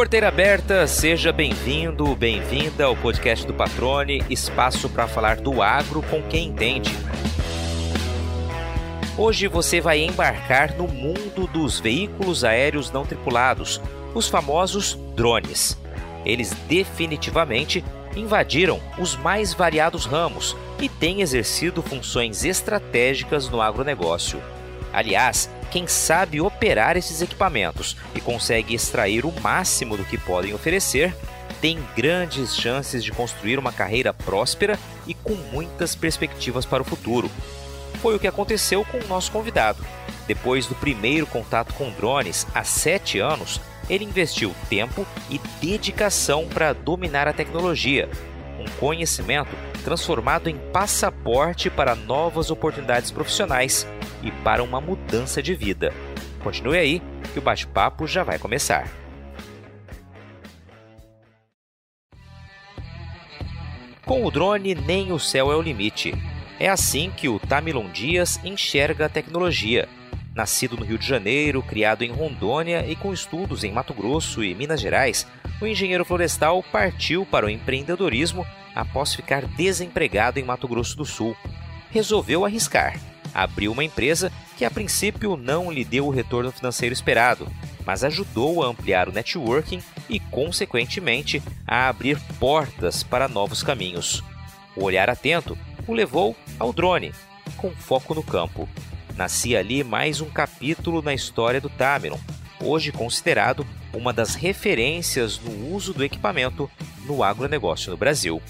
Porteira aberta, seja bem-vindo, bem-vinda ao podcast do Patrone, espaço para falar do agro com quem entende. Hoje você vai embarcar no mundo dos veículos aéreos não tripulados, os famosos drones. Eles definitivamente invadiram os mais variados ramos e têm exercido funções estratégicas no agronegócio. Aliás, quem sabe operar esses equipamentos e consegue extrair o máximo do que podem oferecer, tem grandes chances de construir uma carreira próspera e com muitas perspectivas para o futuro. Foi o que aconteceu com o nosso convidado. Depois do primeiro contato com drones há sete anos, ele investiu tempo e dedicação para dominar a tecnologia, um conhecimento transformado em passaporte para novas oportunidades profissionais e para uma mudança de vida. Continue aí que o bate-papo já vai começar. Com o drone, nem o céu é o limite. É assim que o Tamilon Dias enxerga a tecnologia. Nascido no Rio de Janeiro, criado em Rondônia e com estudos em Mato Grosso e Minas Gerais, o engenheiro florestal partiu para o empreendedorismo após ficar desempregado em Mato Grosso do Sul. Resolveu arriscar abriu uma empresa que a princípio não lhe deu o retorno financeiro esperado, mas ajudou a ampliar o networking e, consequentemente, a abrir portas para novos caminhos. O olhar atento o levou ao drone, com foco no campo. Nascia ali mais um capítulo na história do Tamilon, hoje considerado uma das referências no uso do equipamento no agronegócio no Brasil.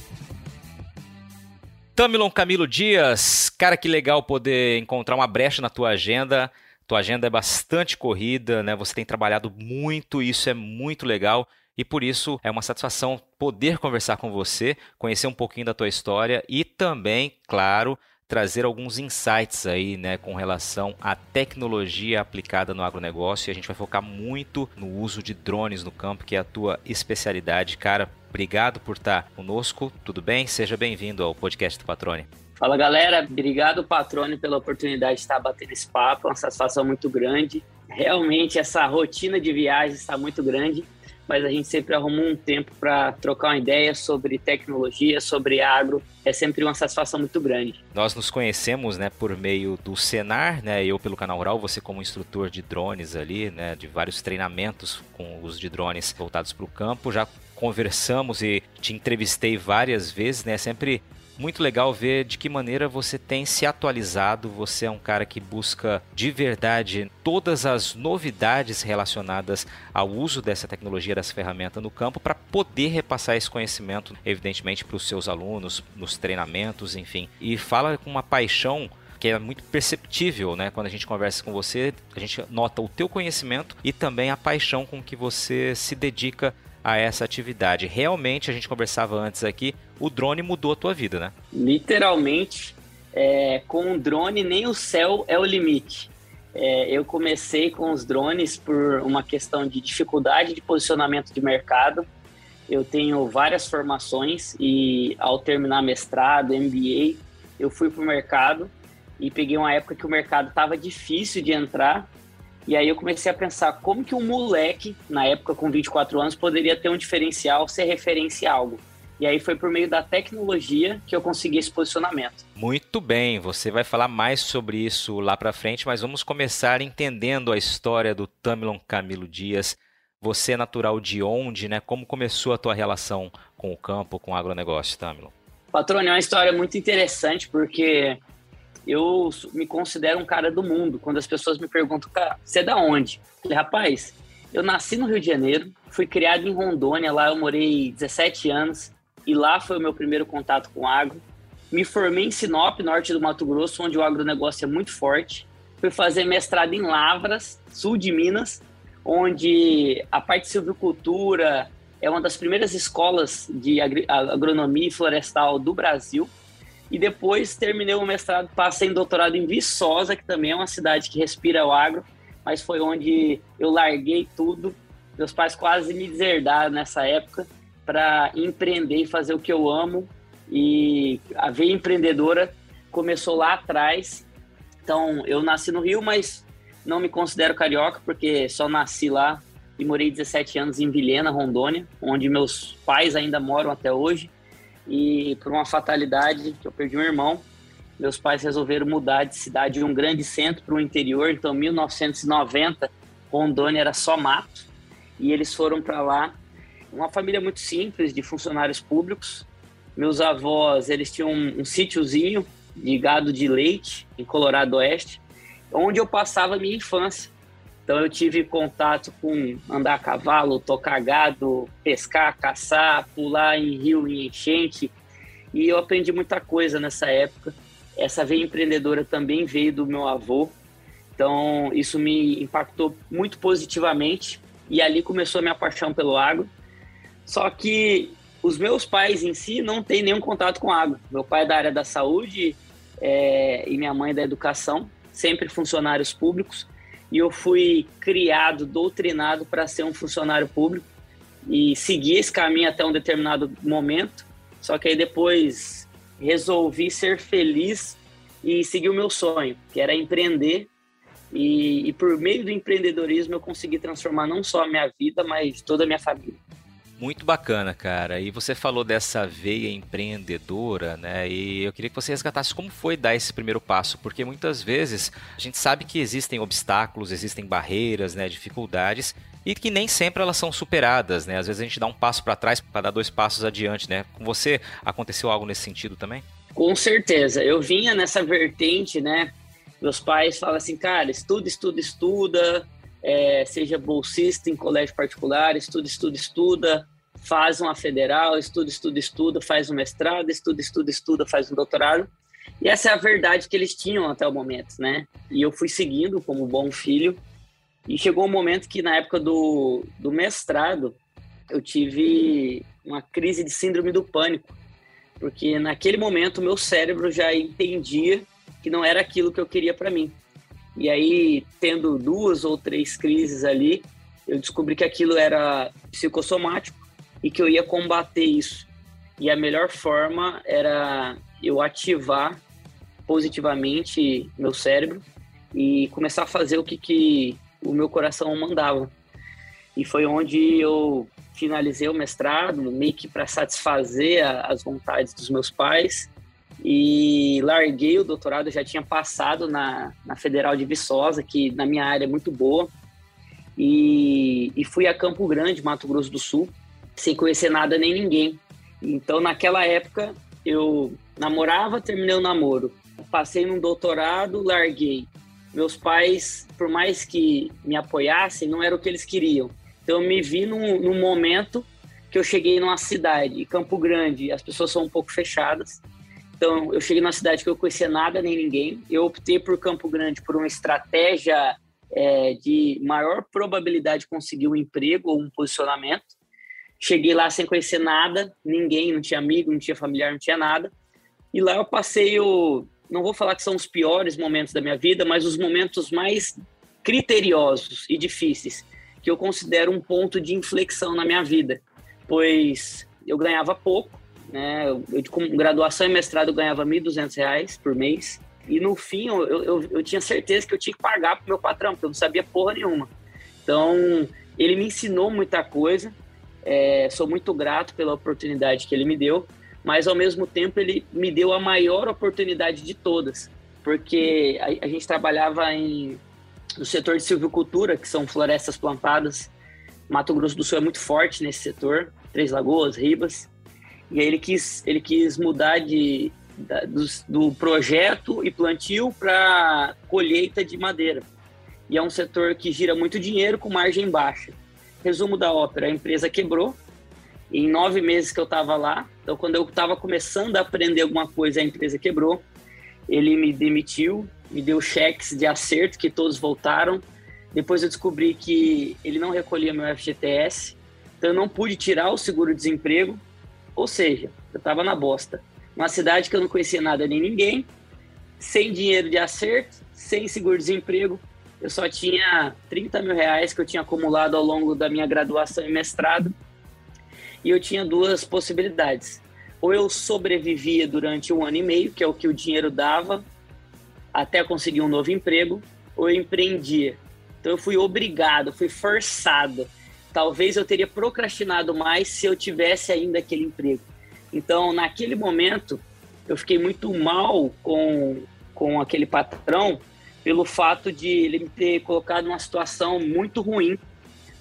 Tamilon Camilo Dias, cara, que legal poder encontrar uma brecha na tua agenda. Tua agenda é bastante corrida, né? Você tem trabalhado muito, isso é muito legal. E por isso é uma satisfação poder conversar com você, conhecer um pouquinho da tua história e também, claro, trazer alguns insights aí, né, com relação à tecnologia aplicada no agronegócio. E a gente vai focar muito no uso de drones no campo, que é a tua especialidade. Cara, Obrigado por estar conosco. Tudo bem? Seja bem-vindo ao podcast do Patrone. Fala galera, obrigado Patrone pela oportunidade de estar batendo esse papo, é uma satisfação muito grande. Realmente essa rotina de viagem está muito grande, mas a gente sempre arruma um tempo para trocar uma ideia sobre tecnologia, sobre agro. É sempre uma satisfação muito grande. Nós nos conhecemos, né, por meio do Senar, né, eu pelo canal Rural, você como instrutor de drones ali, né, de vários treinamentos com os de drones voltados para o campo. Já conversamos e te entrevistei várias vezes, né? Sempre muito legal ver de que maneira você tem se atualizado. Você é um cara que busca de verdade todas as novidades relacionadas ao uso dessa tecnologia, dessa ferramenta no campo, para poder repassar esse conhecimento, evidentemente, para os seus alunos, nos treinamentos, enfim. E fala com uma paixão que é muito perceptível, né? Quando a gente conversa com você, a gente nota o teu conhecimento e também a paixão com que você se dedica a essa atividade. Realmente, a gente conversava antes aqui, o drone mudou a tua vida, né? Literalmente, é, com o drone nem o céu é o limite. É, eu comecei com os drones por uma questão de dificuldade de posicionamento de mercado. Eu tenho várias formações e ao terminar mestrado, MBA, eu fui para o mercado e peguei uma época que o mercado estava difícil de entrar e aí eu comecei a pensar como que um moleque, na época com 24 anos, poderia ter um diferencial, ser referência a algo. E aí foi por meio da tecnologia que eu consegui esse posicionamento. Muito bem, você vai falar mais sobre isso lá para frente, mas vamos começar entendendo a história do Tamilon Camilo Dias. Você é natural de onde, né? Como começou a tua relação com o campo, com o agronegócio, Tamilon? Patrônio, é uma história muito interessante porque eu me considero um cara do mundo. Quando as pessoas me perguntam, cara, você é da onde? Eu falei, rapaz, eu nasci no Rio de Janeiro, fui criado em Rondônia, lá eu morei 17 anos, e lá foi o meu primeiro contato com agro. Me formei em Sinop, norte do Mato Grosso, onde o agronegócio é muito forte. Fui fazer mestrado em Lavras, sul de Minas, onde a parte de silvicultura é uma das primeiras escolas de agronomia e florestal do Brasil. E depois terminei o mestrado, passei em doutorado em Viçosa, que também é uma cidade que respira o agro, mas foi onde eu larguei tudo. Meus pais quase me deserdaram nessa época para empreender e fazer o que eu amo. E a veia empreendedora começou lá atrás. Então, eu nasci no Rio, mas não me considero carioca, porque só nasci lá e morei 17 anos em Vilhena, Rondônia, onde meus pais ainda moram até hoje. E por uma fatalidade, que eu perdi um irmão, meus pais resolveram mudar de cidade de um grande centro para o interior. Então, 1990, Rondônia era só mato e eles foram para lá. Uma família muito simples de funcionários públicos. Meus avós, eles tinham um, um sítiozinho de gado de leite em Colorado Oeste, onde eu passava minha infância. Então eu tive contato com andar a cavalo, tocar gado, pescar, caçar, pular em rio em enchente. E eu aprendi muita coisa nessa época. Essa veia empreendedora também veio do meu avô. Então isso me impactou muito positivamente e ali começou a minha paixão pelo agro. Só que os meus pais em si não têm nenhum contato com água. Meu pai é da área da saúde é, e minha mãe é da educação, sempre funcionários públicos e eu fui criado, doutrinado para ser um funcionário público e segui esse caminho até um determinado momento. Só que aí depois resolvi ser feliz e seguir o meu sonho, que era empreender. E, e por meio do empreendedorismo eu consegui transformar não só a minha vida, mas toda a minha família. Muito bacana, cara. E você falou dessa veia empreendedora, né? E eu queria que você resgatasse como foi dar esse primeiro passo, porque muitas vezes a gente sabe que existem obstáculos, existem barreiras, né, dificuldades, e que nem sempre elas são superadas, né? Às vezes a gente dá um passo para trás para dar dois passos adiante, né? Com você aconteceu algo nesse sentido também? Com certeza. Eu vinha nessa vertente, né? Meus pais falam assim, cara, estuda, estuda, estuda, é, seja bolsista em colégio particular, estuda, estuda, estuda, faz uma federal, estuda, estuda, estuda, faz um mestrado, estuda, estuda, estuda, faz um doutorado. E essa é a verdade que eles tinham até o momento, né? E eu fui seguindo como bom filho. E chegou um momento que, na época do, do mestrado, eu tive uma crise de síndrome do pânico. Porque naquele momento, meu cérebro já entendia que não era aquilo que eu queria para mim. E aí, tendo duas ou três crises ali, eu descobri que aquilo era psicossomático e que eu ia combater isso. E a melhor forma era eu ativar positivamente meu cérebro e começar a fazer o que, que o meu coração mandava. E foi onde eu finalizei o mestrado, meio que para satisfazer a, as vontades dos meus pais e larguei o doutorado, já tinha passado na, na Federal de Viçosa, que na minha área é muito boa, e, e fui a Campo Grande, Mato Grosso do Sul, sem conhecer nada nem ninguém. Então, naquela época, eu namorava, terminei o namoro, passei num doutorado, larguei. Meus pais, por mais que me apoiassem, não era o que eles queriam. Então, eu me vi num, num momento que eu cheguei numa cidade, Campo Grande, as pessoas são um pouco fechadas, então, eu cheguei numa cidade que eu conhecia nada nem ninguém. Eu optei por Campo Grande por uma estratégia é, de maior probabilidade de conseguir um emprego ou um posicionamento. Cheguei lá sem conhecer nada, ninguém, não tinha amigo, não tinha familiar, não tinha nada. E lá eu passei o. Não vou falar que são os piores momentos da minha vida, mas os momentos mais criteriosos e difíceis, que eu considero um ponto de inflexão na minha vida. Pois eu ganhava pouco, né? Eu, com graduação e mestrado, eu ganhava R$ 1.200 por mês. E no fim, eu, eu, eu, tinha certeza que eu tinha que pagar pro meu patrão, porque eu não sabia porra nenhuma. Então, ele me ensinou muita coisa. É, sou muito grato pela oportunidade que ele me deu, mas ao mesmo tempo ele me deu a maior oportunidade de todas, porque a, a gente trabalhava em, no setor de silvicultura, que são florestas plantadas. Mato Grosso do Sul é muito forte nesse setor, Três Lagoas, Ribas. E aí ele quis, ele quis mudar de, da, do, do projeto e plantio para colheita de madeira. E é um setor que gira muito dinheiro com margem baixa. Resumo da ópera: a empresa quebrou. Em nove meses que eu estava lá, então quando eu estava começando a aprender alguma coisa, a empresa quebrou. Ele me demitiu, me deu cheques de acerto que todos voltaram. Depois eu descobri que ele não recolhia meu FGTS, então eu não pude tirar o seguro-desemprego ou seja, eu estava na bosta. Uma cidade que eu não conhecia nada nem ninguém, sem dinheiro de acerto, sem seguro-desemprego. Eu só tinha 30 mil reais que eu tinha acumulado ao longo da minha graduação e mestrado. E eu tinha duas possibilidades. Ou eu sobrevivia durante um ano e meio, que é o que o dinheiro dava, até conseguir um novo emprego, ou eu empreendia. Então eu fui obrigado, fui forçado talvez eu teria procrastinado mais se eu tivesse ainda aquele emprego. Então, naquele momento, eu fiquei muito mal com, com aquele patrão pelo fato de ele me ter colocado numa situação muito ruim,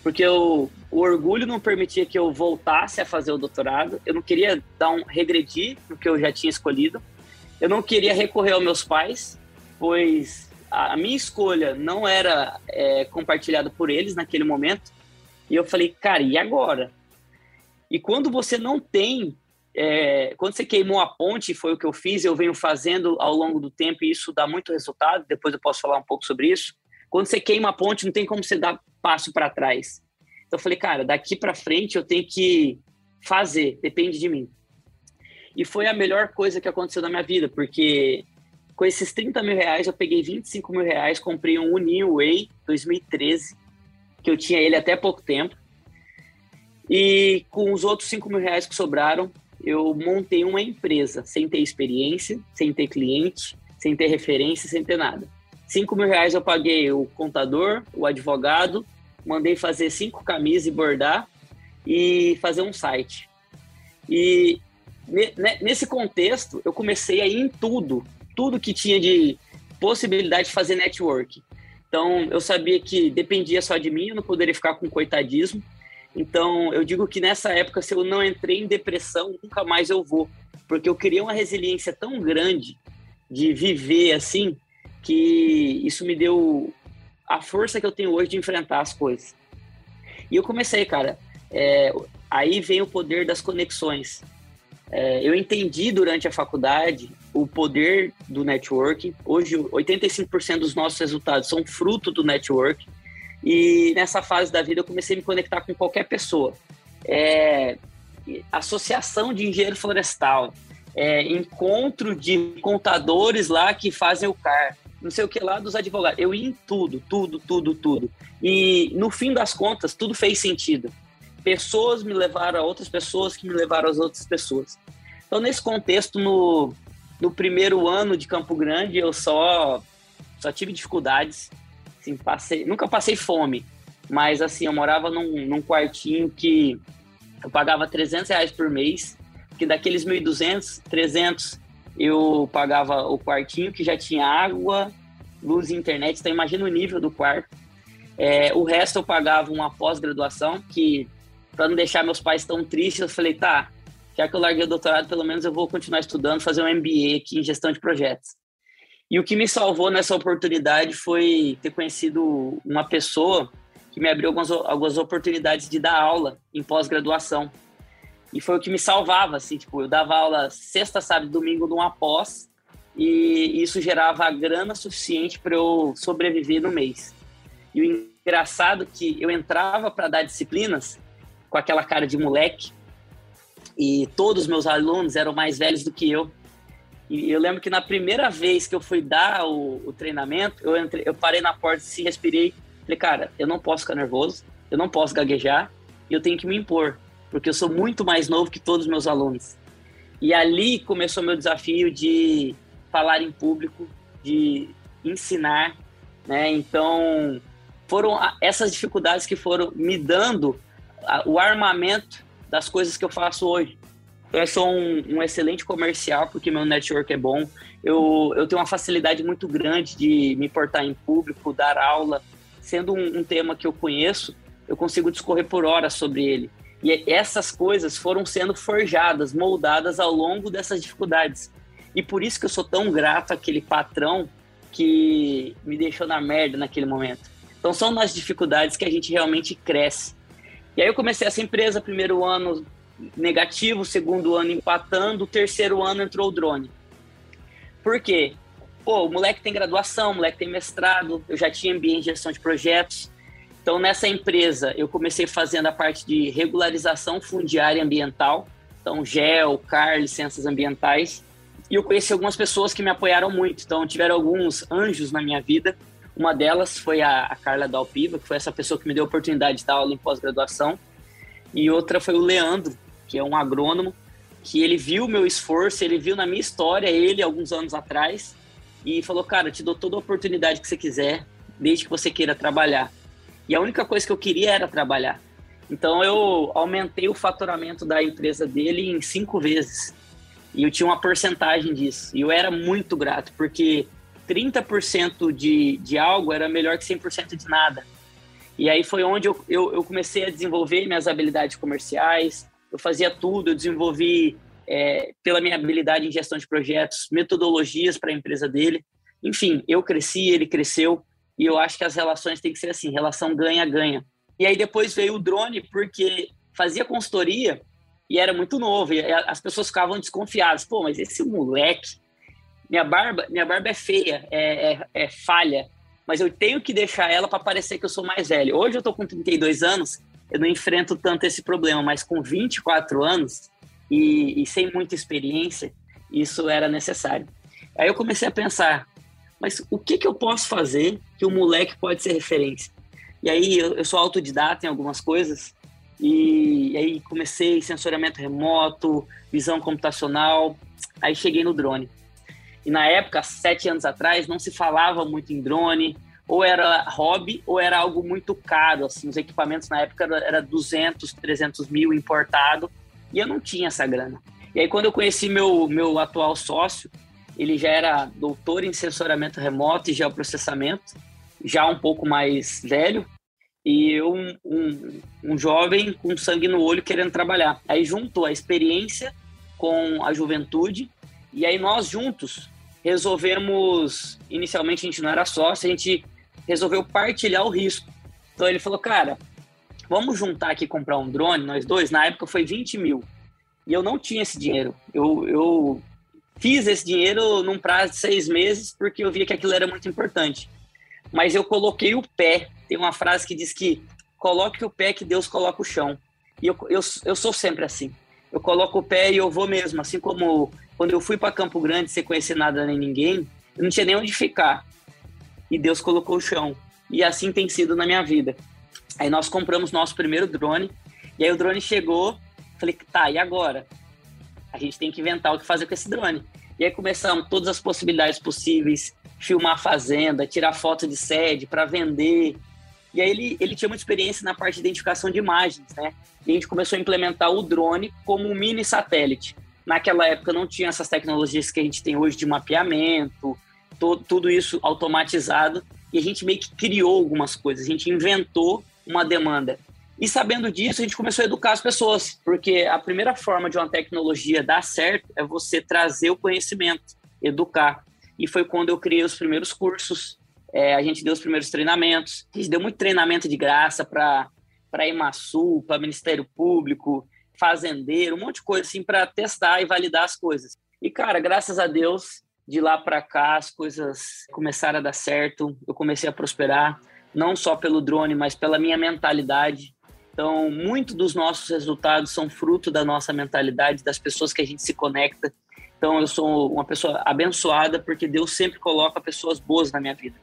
porque eu, o orgulho não permitia que eu voltasse a fazer o doutorado, eu não queria dar um regredir no que eu já tinha escolhido, eu não queria recorrer aos meus pais, pois a minha escolha não era é, compartilhada por eles naquele momento, e eu falei, cara, e agora? E quando você não tem é, quando você queimou a ponte, foi o que eu fiz, eu venho fazendo ao longo do tempo e isso dá muito resultado. Depois eu posso falar um pouco sobre isso. Quando você queima a ponte, não tem como você dar passo para trás. Então eu falei, cara, daqui para frente eu tenho que fazer, depende de mim. E foi a melhor coisa que aconteceu na minha vida, porque com esses 30 mil reais eu peguei 25 mil reais, comprei um Uninho Way 2013, que eu tinha ele até pouco tempo. E com os outros 5 mil reais que sobraram, eu montei uma empresa sem ter experiência, sem ter cliente, sem ter referência, sem ter nada. Cinco mil reais eu paguei o contador, o advogado, mandei fazer cinco camisas e bordar e fazer um site. E nesse contexto, eu comecei a ir em tudo, tudo que tinha de possibilidade de fazer network. Então, eu sabia que dependia só de mim, eu não poderia ficar com coitadismo. Então, eu digo que nessa época, se eu não entrei em depressão, nunca mais eu vou, porque eu queria uma resiliência tão grande de viver assim, que isso me deu a força que eu tenho hoje de enfrentar as coisas. E eu comecei, cara, é, aí vem o poder das conexões. É, eu entendi durante a faculdade o poder do network. Hoje, 85% dos nossos resultados são fruto do network. E nessa fase da vida eu comecei a me conectar com qualquer pessoa. É, associação de engenheiro florestal, é, encontro de contadores lá que fazem o CAR, não sei o que lá dos advogados. Eu ia em tudo, tudo, tudo, tudo. E no fim das contas, tudo fez sentido. Pessoas me levaram a outras pessoas que me levaram às outras pessoas. Então, nesse contexto, no, no primeiro ano de Campo Grande, eu só, só tive dificuldades Assim, passei, nunca passei fome, mas assim, eu morava num, num quartinho que eu pagava 300 reais por mês, que daqueles 1.200, 300 eu pagava o quartinho que já tinha água, luz e internet, então imagina o nível do quarto. É, o resto eu pagava uma pós-graduação, que para não deixar meus pais tão tristes, eu falei, tá, já que eu larguei o doutorado, pelo menos eu vou continuar estudando, fazer um MBA aqui em gestão de projetos. E o que me salvou nessa oportunidade foi ter conhecido uma pessoa que me abriu algumas, algumas oportunidades de dar aula em pós-graduação. E foi o que me salvava, assim, tipo, eu dava aula sexta, sábado, domingo numa pós e isso gerava a grana suficiente para eu sobreviver no mês. E o engraçado é que eu entrava para dar disciplinas com aquela cara de moleque e todos os meus alunos eram mais velhos do que eu. E eu lembro que na primeira vez que eu fui dar o, o treinamento, eu, entrei, eu parei na porta, assim, respirei. Falei, cara, eu não posso ficar nervoso, eu não posso gaguejar, e eu tenho que me impor, porque eu sou muito mais novo que todos os meus alunos. E ali começou meu desafio de falar em público, de ensinar, né? Então, foram essas dificuldades que foram me dando o armamento das coisas que eu faço hoje. Eu sou um, um, excelente comercial, porque meu network é bom. Eu, eu tenho uma facilidade muito grande de me portar em público, dar aula. Sendo um, um tema que eu conheço, eu consigo discorrer por horas sobre ele. E essas coisas foram sendo forjadas, moldadas ao longo dessas dificuldades. E por isso que eu sou tão grato àquele patrão que me deixou na merda naquele momento. Então são nas dificuldades que a gente realmente cresce. E aí eu comecei essa empresa, primeiro ano negativo, segundo ano empatando, terceiro ano entrou o drone. Por quê? Pô, o moleque tem graduação, o moleque tem mestrado, eu já tinha MBA em gestão de projetos. Então, nessa empresa, eu comecei fazendo a parte de regularização fundiária ambiental, então GEL, CAR, licenças ambientais. E eu conheci algumas pessoas que me apoiaram muito. Então, tiveram alguns anjos na minha vida. Uma delas foi a, a Carla Dalpiva, que foi essa pessoa que me deu a oportunidade de dar aula em pós-graduação. E outra foi o Leandro, que é um agrônomo, que ele viu meu esforço, ele viu na minha história, ele, alguns anos atrás, e falou, cara, te dou toda a oportunidade que você quiser, desde que você queira trabalhar. E a única coisa que eu queria era trabalhar. Então eu aumentei o faturamento da empresa dele em cinco vezes. E eu tinha uma porcentagem disso. E eu era muito grato, porque 30% de, de algo era melhor que 100% de nada. E aí foi onde eu, eu, eu, comecei a desenvolver minhas habilidades comerciais, eu fazia tudo, eu desenvolvi, é, pela minha habilidade em gestão de projetos, metodologias para a empresa dele. Enfim, eu cresci, ele cresceu, e eu acho que as relações têm que ser assim, relação ganha-ganha. E aí depois veio o drone, porque fazia consultoria e era muito novo, e as pessoas ficavam desconfiadas. Pô, mas esse moleque, minha barba, minha barba é feia, é, é, é falha, mas eu tenho que deixar ela para parecer que eu sou mais velho. Hoje eu tô com 32 anos, eu não enfrento tanto esse problema, mas com 24 anos e, e sem muita experiência, isso era necessário. Aí eu comecei a pensar, mas o que, que eu posso fazer que o moleque pode ser referência? E aí eu, eu sou autodidata em algumas coisas, e, e aí comecei sensoriamento remoto, visão computacional, aí cheguei no drone. E na época, sete anos atrás, não se falava muito em drone, ou era hobby ou era algo muito caro. Assim, os equipamentos na época era, era 200, 300 mil importado e eu não tinha essa grana. E aí, quando eu conheci meu, meu atual sócio, ele já era doutor em sensoramento remoto e geoprocessamento, já um pouco mais velho, e eu, um, um, um jovem com sangue no olho querendo trabalhar. Aí juntou a experiência com a juventude, e aí nós juntos resolvemos, inicialmente a gente não era sócio, a gente resolveu partilhar o risco. Então ele falou, cara, vamos juntar aqui comprar um drone, nós dois. Na época foi 20 mil. E eu não tinha esse dinheiro. Eu, eu fiz esse dinheiro num prazo de seis meses porque eu via que aquilo era muito importante. Mas eu coloquei o pé. Tem uma frase que diz que coloque o pé que Deus coloca o chão. E eu, eu, eu sou sempre assim. Eu coloco o pé e eu vou mesmo. Assim como quando eu fui para Campo Grande sem conhecer nada nem ninguém, eu não tinha nem onde ficar e Deus colocou o chão. E assim tem sido na minha vida. Aí nós compramos nosso primeiro drone, e aí o drone chegou, falei, tá, e agora? A gente tem que inventar o que fazer com esse drone. E aí começamos todas as possibilidades possíveis, filmar a fazenda, tirar foto de sede para vender. E aí ele, ele tinha muita experiência na parte de identificação de imagens, né? E a gente começou a implementar o drone como um mini satélite. Naquela época não tinha essas tecnologias que a gente tem hoje de mapeamento, tudo isso automatizado e a gente meio que criou algumas coisas, a gente inventou uma demanda. E sabendo disso, a gente começou a educar as pessoas, porque a primeira forma de uma tecnologia dar certo é você trazer o conhecimento, educar. E foi quando eu criei os primeiros cursos, é, a gente deu os primeiros treinamentos, a gente deu muito treinamento de graça para para Emasul, para Ministério Público, fazendeiro, um monte de coisa assim para testar e validar as coisas. E cara, graças a Deus, de lá para cá as coisas começaram a dar certo, eu comecei a prosperar, não só pelo drone, mas pela minha mentalidade. Então, muito dos nossos resultados são fruto da nossa mentalidade, das pessoas que a gente se conecta. Então, eu sou uma pessoa abençoada porque Deus sempre coloca pessoas boas na minha vida.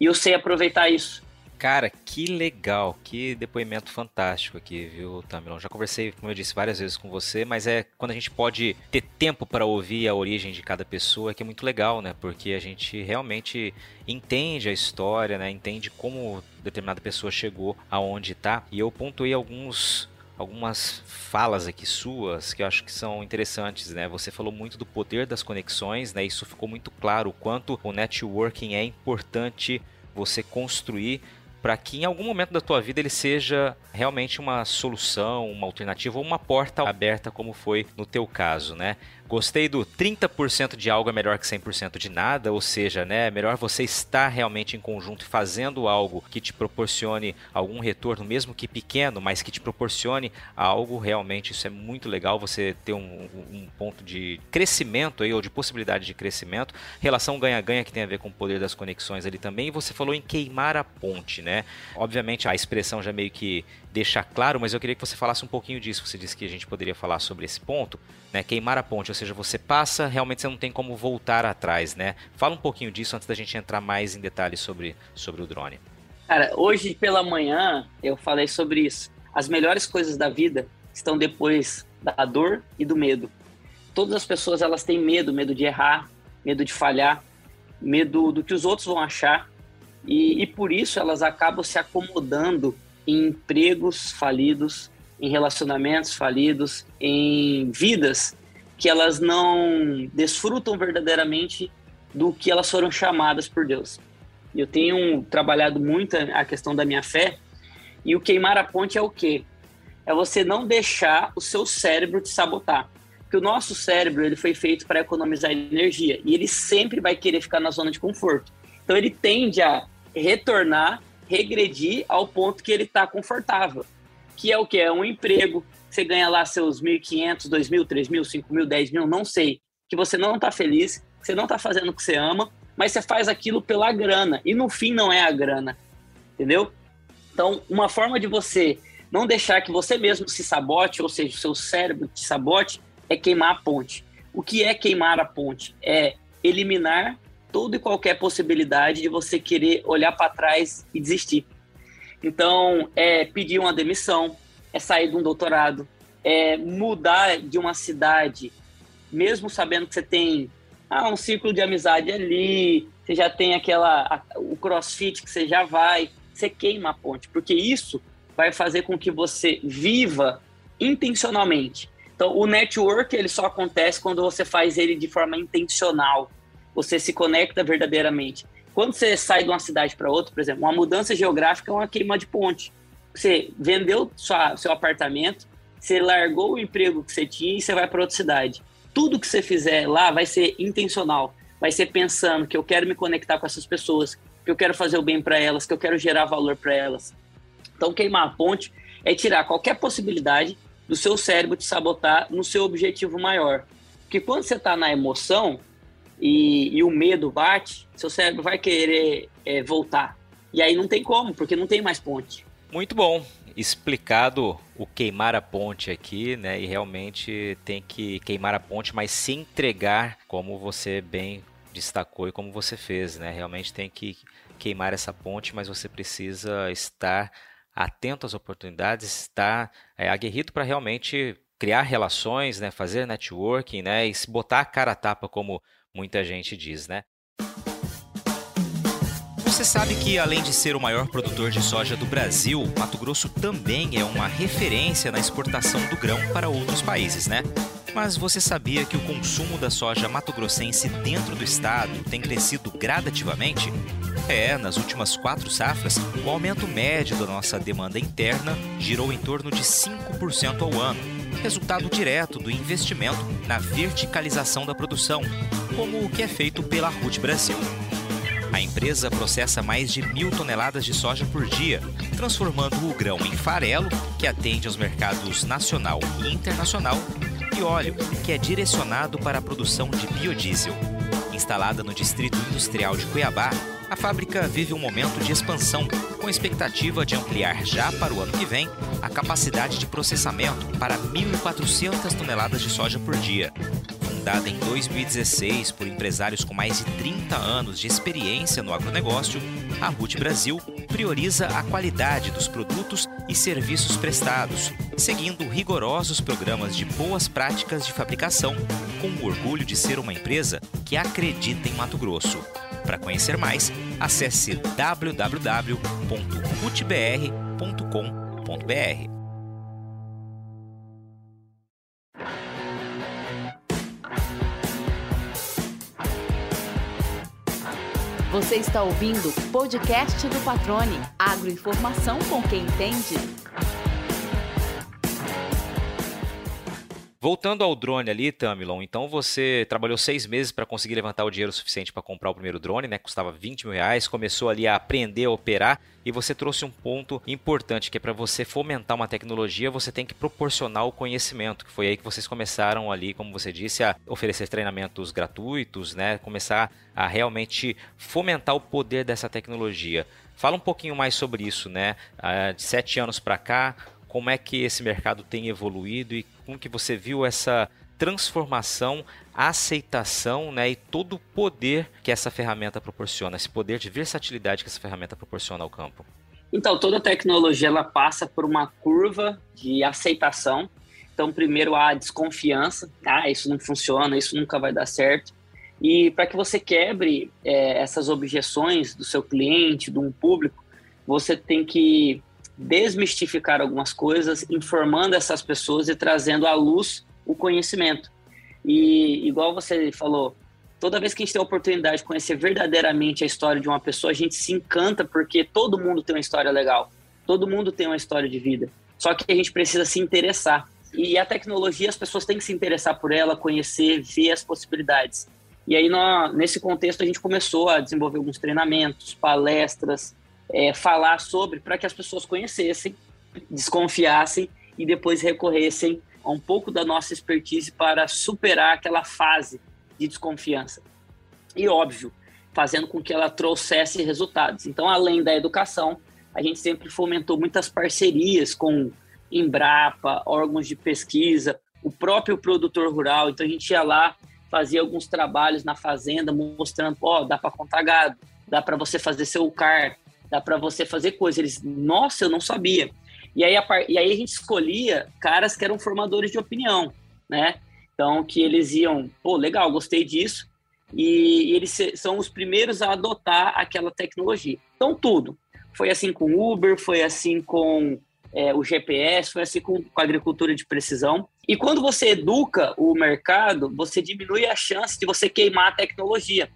E eu sei aproveitar isso. Cara, que legal, que depoimento fantástico aqui, viu, Tamilon? Já conversei, como eu disse, várias vezes com você, mas é quando a gente pode ter tempo para ouvir a origem de cada pessoa que é muito legal, né? Porque a gente realmente entende a história, né? Entende como determinada pessoa chegou aonde está. E eu pontuei alguns algumas falas aqui suas que eu acho que são interessantes, né? Você falou muito do poder das conexões, né? Isso ficou muito claro o quanto o networking é importante você construir para que em algum momento da tua vida ele seja realmente uma solução, uma alternativa ou uma porta aberta como foi no teu caso, né? Gostei do 30% de algo é melhor que 100% de nada, ou seja, né, é melhor você estar realmente em conjunto fazendo algo que te proporcione algum retorno, mesmo que pequeno, mas que te proporcione algo realmente. Isso é muito legal, você ter um, um ponto de crescimento aí, ou de possibilidade de crescimento. Relação ganha-ganha que tem a ver com o poder das conexões ali também. E você falou em queimar a ponte, né? Obviamente a expressão já meio que deixar claro, mas eu queria que você falasse um pouquinho disso. Você disse que a gente poderia falar sobre esse ponto, né? Queimar a ponte, ou seja, você passa, realmente você não tem como voltar atrás, né? Fala um pouquinho disso antes da gente entrar mais em detalhes sobre, sobre o drone. Cara, hoje pela manhã eu falei sobre isso. As melhores coisas da vida estão depois da dor e do medo. Todas as pessoas elas têm medo, medo de errar, medo de falhar, medo do que os outros vão achar e, e por isso elas acabam se acomodando em empregos falidos, em relacionamentos falidos, em vidas que elas não desfrutam verdadeiramente do que elas foram chamadas por Deus. Eu tenho trabalhado muito a questão da minha fé e o queimar a ponte é o quê? É você não deixar o seu cérebro te sabotar. Porque o nosso cérebro ele foi feito para economizar energia e ele sempre vai querer ficar na zona de conforto. Então ele tende a retornar, regredir ao ponto que ele está confortável. Que é o que? É um emprego, você ganha lá seus 1.500, 2.000, 3.000, 5.000, 10.000, não sei. Que você não está feliz, você não está fazendo o que você ama, mas você faz aquilo pela grana. E no fim não é a grana. Entendeu? Então, uma forma de você não deixar que você mesmo se sabote, ou seja, o seu cérebro te sabote, é queimar a ponte. O que é queimar a ponte? É eliminar toda e qualquer possibilidade de você querer olhar para trás e desistir. Então, é pedir uma demissão, é sair de um doutorado, é mudar de uma cidade, mesmo sabendo que você tem ah, um círculo de amizade ali, você já tem aquela o crossfit que você já vai, você queima a ponte, porque isso vai fazer com que você viva intencionalmente. Então, o network ele só acontece quando você faz ele de forma intencional. Você se conecta verdadeiramente. Quando você sai de uma cidade para outra, por exemplo, uma mudança geográfica é uma queima de ponte. Você vendeu sua, seu apartamento, você largou o emprego que você tinha e você vai para outra cidade. Tudo que você fizer lá vai ser intencional, vai ser pensando que eu quero me conectar com essas pessoas, que eu quero fazer o bem para elas, que eu quero gerar valor para elas. Então, queimar a ponte é tirar qualquer possibilidade do seu cérebro te sabotar no seu objetivo maior. Porque quando você está na emoção e, e, o medo bate, seu cérebro vai querer é, voltar. E aí não tem como, porque não tem mais ponte. Muito bom. Explicado o queimar a ponte aqui, né? E realmente tem que queimar a ponte, mas se entregar, como você bem destacou e como você fez, né? Realmente tem que queimar essa ponte, mas você precisa estar atento às oportunidades, estar é, aguerrido para realmente criar relações, né, fazer networking, né, e se botar a cara a tapa, como muita gente diz, né. Você sabe que, além de ser o maior produtor de soja do Brasil, Mato Grosso também é uma referência na exportação do grão para outros países, né? Mas você sabia que o consumo da soja mato-grossense dentro do estado tem crescido gradativamente? É, nas últimas quatro safras, o aumento médio da nossa demanda interna girou em torno de 5% ao ano, resultado direto do investimento na verticalização da produção, como o que é feito pela RUT Brasil. A empresa processa mais de mil toneladas de soja por dia, transformando o grão em farelo, que atende aos mercados nacional e internacional, e óleo, que é direcionado para a produção de biodiesel. Instalada no Distrito Industrial de Cuiabá, a fábrica vive um momento de expansão, com expectativa de ampliar já para o ano que vem a capacidade de processamento para 1.400 toneladas de soja por dia. Fundada em 2016 por empresários com mais de 30 anos de experiência no agronegócio, a RUT Brasil prioriza a qualidade dos produtos e serviços prestados, seguindo rigorosos programas de boas práticas de fabricação, com o orgulho de ser uma empresa que acredita em Mato Grosso. Para conhecer mais, acesse www.rutbr.com.br. Você está ouvindo o podcast do Patrone. Agroinformação com quem entende. Voltando ao drone ali, Tamilon, então você trabalhou seis meses para conseguir levantar o dinheiro suficiente para comprar o primeiro drone, né? Custava 20 mil reais, começou ali a aprender a operar e você trouxe um ponto importante que é para você fomentar uma tecnologia, você tem que proporcionar o conhecimento, que foi aí que vocês começaram ali, como você disse, a oferecer treinamentos gratuitos, né? Começar a realmente fomentar o poder dessa tecnologia. Fala um pouquinho mais sobre isso, né? Ah, de sete anos para cá, como é que esse mercado tem evoluído e como que você viu essa transformação, aceitação né, e todo o poder que essa ferramenta proporciona, esse poder de versatilidade que essa ferramenta proporciona ao campo? Então, toda tecnologia ela passa por uma curva de aceitação. Então, primeiro há a desconfiança, ah, isso não funciona, isso nunca vai dar certo. E para que você quebre é, essas objeções do seu cliente, de um público, você tem que desmistificar algumas coisas, informando essas pessoas e trazendo à luz o conhecimento. E igual você falou, toda vez que a gente tem a oportunidade de conhecer verdadeiramente a história de uma pessoa, a gente se encanta porque todo mundo tem uma história legal, todo mundo tem uma história de vida. Só que a gente precisa se interessar. E a tecnologia, as pessoas têm que se interessar por ela, conhecer, ver as possibilidades. E aí, nesse contexto, a gente começou a desenvolver alguns treinamentos, palestras, é, falar sobre, para que as pessoas conhecessem, desconfiassem e depois recorressem a um pouco da nossa expertise para superar aquela fase de desconfiança. E, óbvio, fazendo com que ela trouxesse resultados. Então, além da educação, a gente sempre fomentou muitas parcerias com Embrapa, órgãos de pesquisa, o próprio produtor rural. Então, a gente ia lá fazia alguns trabalhos na fazenda mostrando, ó, oh, dá para contar gado, dá para você fazer seu car, dá para você fazer coisas. Eles, nossa, eu não sabia. E aí, a, e aí a gente escolhia caras que eram formadores de opinião, né? Então, que eles iam, pô, legal, gostei disso. E, e eles são os primeiros a adotar aquela tecnologia. Então, tudo. Foi assim com Uber, foi assim com é, o GPS, foi assim com, com a agricultura de precisão. E quando você educa o mercado, você diminui a chance de você queimar a tecnologia.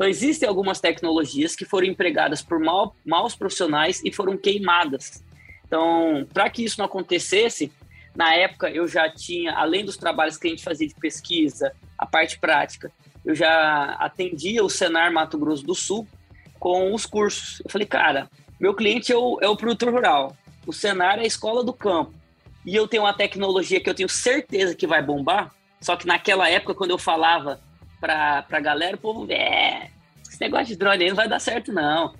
Então, existem algumas tecnologias que foram empregadas por mal, maus profissionais e foram queimadas. Então, para que isso não acontecesse, na época eu já tinha, além dos trabalhos que a gente fazia de pesquisa, a parte prática, eu já atendia o Senar Mato Grosso do Sul com os cursos. Eu falei, cara, meu cliente é o, é o produtor rural, o Senar é a escola do campo e eu tenho uma tecnologia que eu tenho certeza que vai bombar, só que naquela época, quando eu falava para a galera, o povo, é, esse negócio de drone aí não vai dar certo, não.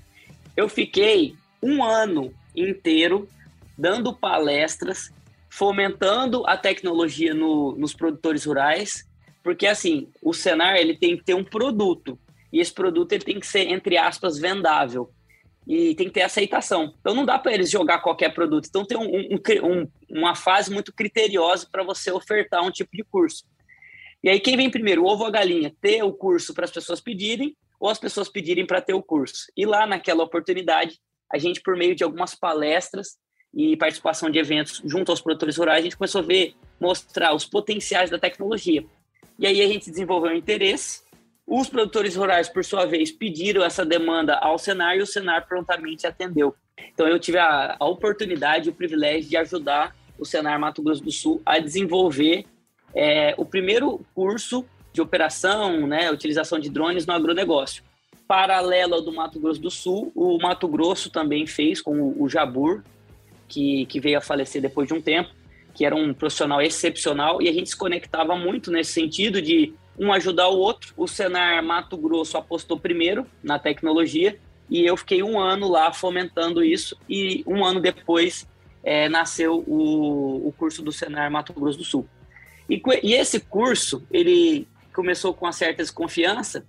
Eu fiquei um ano inteiro dando palestras, fomentando a tecnologia no, nos produtores rurais, porque assim, o Senar ele tem que ter um produto, e esse produto ele tem que ser, entre aspas, vendável e tem que ter aceitação. Então não dá para eles jogar qualquer produto. Então tem um, um, um, uma fase muito criteriosa para você ofertar um tipo de curso. E aí quem vem primeiro, o ovo ou a galinha? Ter o curso para as pessoas pedirem ou as pessoas pedirem para ter o curso? E lá naquela oportunidade, a gente por meio de algumas palestras e participação de eventos junto aos produtores rurais, a gente começou a ver, mostrar os potenciais da tecnologia. E aí a gente desenvolveu um interesse os produtores rurais, por sua vez, pediram essa demanda ao Senar e o Senar prontamente atendeu. Então, eu tive a, a oportunidade e o privilégio de ajudar o Senar Mato Grosso do Sul a desenvolver é, o primeiro curso de operação, né, utilização de drones no agronegócio. Paralelo ao do Mato Grosso do Sul, o Mato Grosso também fez com o, Jabur, que, que veio a falecer depois de um tempo, que era um profissional excepcional, e a gente se conectava muito nesse sentido de um ajudar o outro. O Senar Mato Grosso apostou primeiro na tecnologia e eu fiquei um ano lá fomentando isso e um ano depois é, nasceu o, o curso do Senar Mato Grosso do Sul. E, e esse curso, ele começou com uma certa desconfiança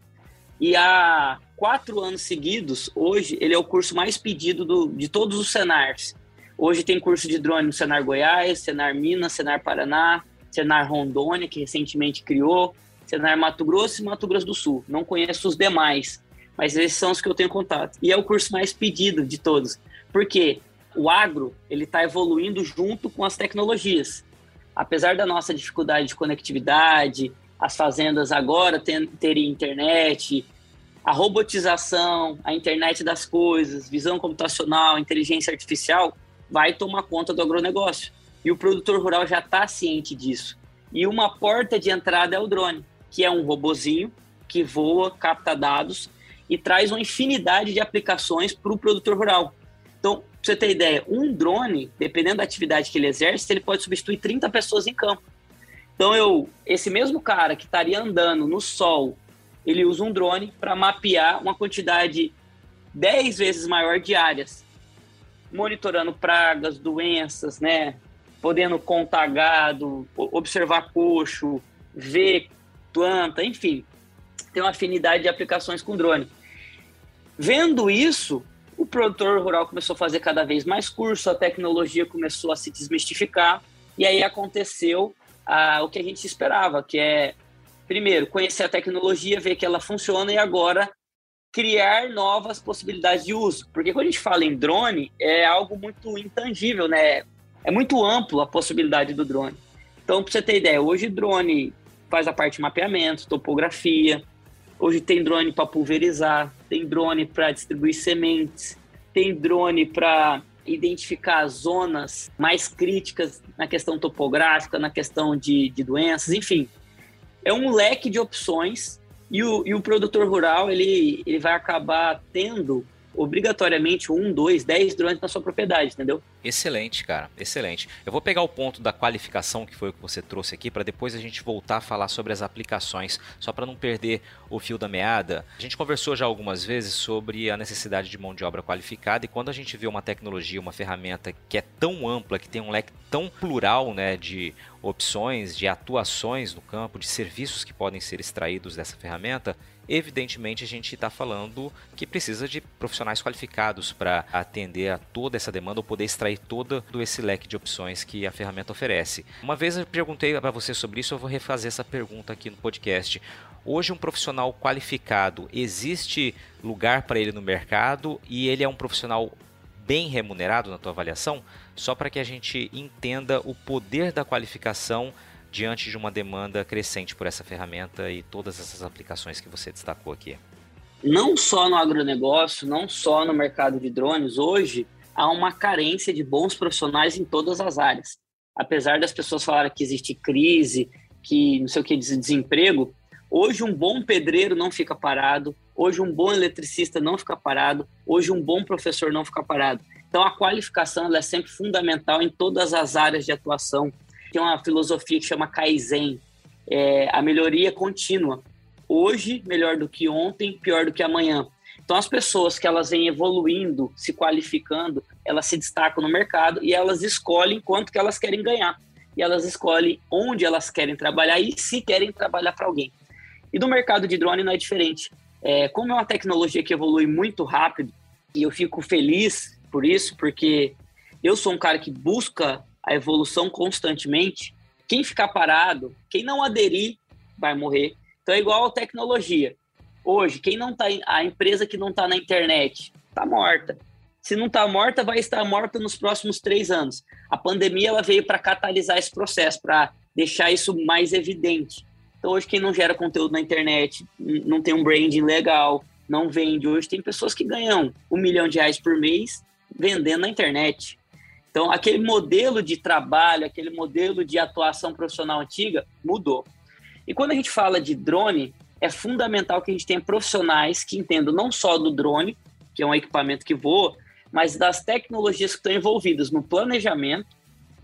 e há quatro anos seguidos, hoje, ele é o curso mais pedido do, de todos os Senars. Hoje tem curso de drone no Senar Goiás, Senar Minas, Senar Paraná, Senar Rondônia, que recentemente criou, Senar Mato Grosso e Mato Grosso do Sul. Não conheço os demais, mas esses são os que eu tenho contato. E é o curso mais pedido de todos, porque o agro ele está evoluindo junto com as tecnologias. Apesar da nossa dificuldade de conectividade, as fazendas agora terem internet, a robotização, a internet das coisas, visão computacional, inteligência artificial, vai tomar conta do agronegócio. E o produtor rural já está ciente disso. E uma porta de entrada é o drone que é um robozinho que voa, capta dados e traz uma infinidade de aplicações para o produtor rural. Então, para você ter ideia, um drone, dependendo da atividade que ele exerce, ele pode substituir 30 pessoas em campo. Então, eu, esse mesmo cara que estaria andando no sol, ele usa um drone para mapear uma quantidade 10 vezes maior de áreas, monitorando pragas, doenças, né? Podendo contar gado, observar coxo, ver planta, enfim, tem uma afinidade de aplicações com drone. Vendo isso, o produtor rural começou a fazer cada vez mais curso, a tecnologia começou a se desmistificar, e aí aconteceu ah, o que a gente esperava, que é, primeiro, conhecer a tecnologia, ver que ela funciona, e agora criar novas possibilidades de uso. Porque quando a gente fala em drone, é algo muito intangível, né? É muito amplo a possibilidade do drone. Então, para você ter ideia, hoje drone faz a parte de mapeamento, topografia. Hoje tem drone para pulverizar, tem drone para distribuir sementes, tem drone para identificar zonas mais críticas na questão topográfica, na questão de, de doenças, enfim. É um leque de opções e o, e o produtor rural ele, ele vai acabar tendo obrigatoriamente um, dois, dez drones na sua propriedade, entendeu? Excelente, cara, excelente. Eu vou pegar o ponto da qualificação que foi o que você trouxe aqui para depois a gente voltar a falar sobre as aplicações, só para não perder o fio da meada. A gente conversou já algumas vezes sobre a necessidade de mão de obra qualificada e quando a gente vê uma tecnologia, uma ferramenta que é tão ampla, que tem um leque tão plural, né, de opções, de atuações no campo, de serviços que podem ser extraídos dessa ferramenta, evidentemente a gente está falando que precisa de profissionais qualificados para atender a toda essa demanda ou poder extrair todo esse leque de opções que a ferramenta oferece. Uma vez eu perguntei para você sobre isso, eu vou refazer essa pergunta aqui no podcast. Hoje, um profissional qualificado, existe lugar para ele no mercado e ele é um profissional bem remunerado na tua avaliação? Só para que a gente entenda o poder da qualificação diante de uma demanda crescente por essa ferramenta e todas essas aplicações que você destacou aqui? Não só no agronegócio, não só no mercado de drones, hoje há uma carência de bons profissionais em todas as áreas. Apesar das pessoas falarem que existe crise, que não sei o que, desemprego, hoje um bom pedreiro não fica parado, hoje um bom eletricista não fica parado, hoje um bom professor não fica parado. Então a qualificação é sempre fundamental em todas as áreas de atuação tem uma filosofia que chama Kaizen, é a melhoria contínua. Hoje, melhor do que ontem, pior do que amanhã. Então, as pessoas que elas vêm evoluindo, se qualificando, elas se destacam no mercado e elas escolhem quanto que elas querem ganhar. E elas escolhem onde elas querem trabalhar e se querem trabalhar para alguém. E no mercado de drone não é diferente. É, como é uma tecnologia que evolui muito rápido, e eu fico feliz por isso, porque eu sou um cara que busca a evolução constantemente, quem ficar parado, quem não aderir, vai morrer. Então é igual a tecnologia. Hoje, quem não tá a empresa que não está na internet está morta. Se não está morta, vai estar morta nos próximos três anos. A pandemia ela veio para catalisar esse processo, para deixar isso mais evidente. Então hoje quem não gera conteúdo na internet, não tem um branding legal, não vende. Hoje tem pessoas que ganham um milhão de reais por mês vendendo na internet. Então, aquele modelo de trabalho, aquele modelo de atuação profissional antiga mudou. E quando a gente fala de drone, é fundamental que a gente tenha profissionais que entendam não só do drone, que é um equipamento que voa, mas das tecnologias que estão envolvidas no planejamento,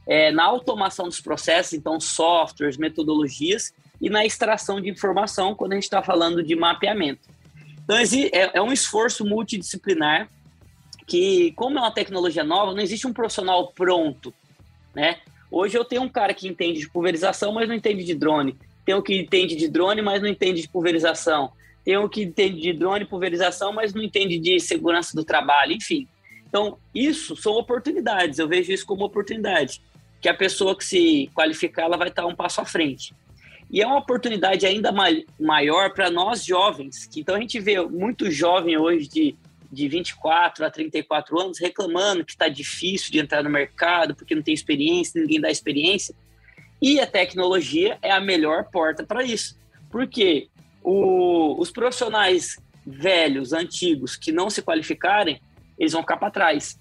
é, na automação dos processos, então softwares, metodologias, e na extração de informação quando a gente está falando de mapeamento. Então, é, é um esforço multidisciplinar que, como é uma tecnologia nova, não existe um profissional pronto, né? Hoje eu tenho um cara que entende de pulverização, mas não entende de drone. Tem um que entende de drone, mas não entende de pulverização. Tem um que entende de drone e pulverização, mas não entende de segurança do trabalho, enfim. Então, isso são oportunidades. Eu vejo isso como oportunidade. Que a pessoa que se qualificar, ela vai estar um passo à frente. E é uma oportunidade ainda maior para nós jovens. Que, então, a gente vê muito jovem hoje de de 24 a 34 anos reclamando que está difícil de entrar no mercado porque não tem experiência, ninguém dá experiência. E a tecnologia é a melhor porta para isso. Porque o, os profissionais velhos, antigos, que não se qualificarem, eles vão ficar para trás.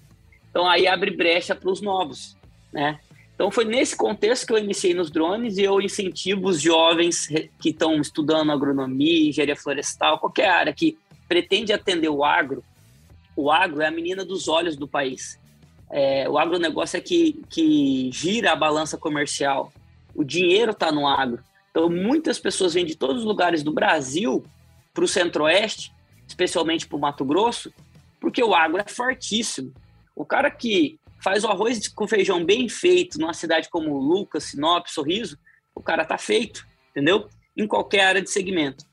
Então aí abre brecha para os novos, né? Então foi nesse contexto que eu iniciei nos drones e eu incentivo os jovens que estão estudando agronomia, engenharia florestal, qualquer área que pretende atender o agro, o agro é a menina dos olhos do país. É, o agronegócio é que, que gira a balança comercial. O dinheiro está no agro. Então, muitas pessoas vêm de todos os lugares do Brasil para o centro-oeste, especialmente para o Mato Grosso, porque o agro é fortíssimo. O cara que faz o arroz com feijão bem feito numa cidade como Lucas, Sinop, Sorriso, o cara tá feito, entendeu? Em qualquer área de segmento.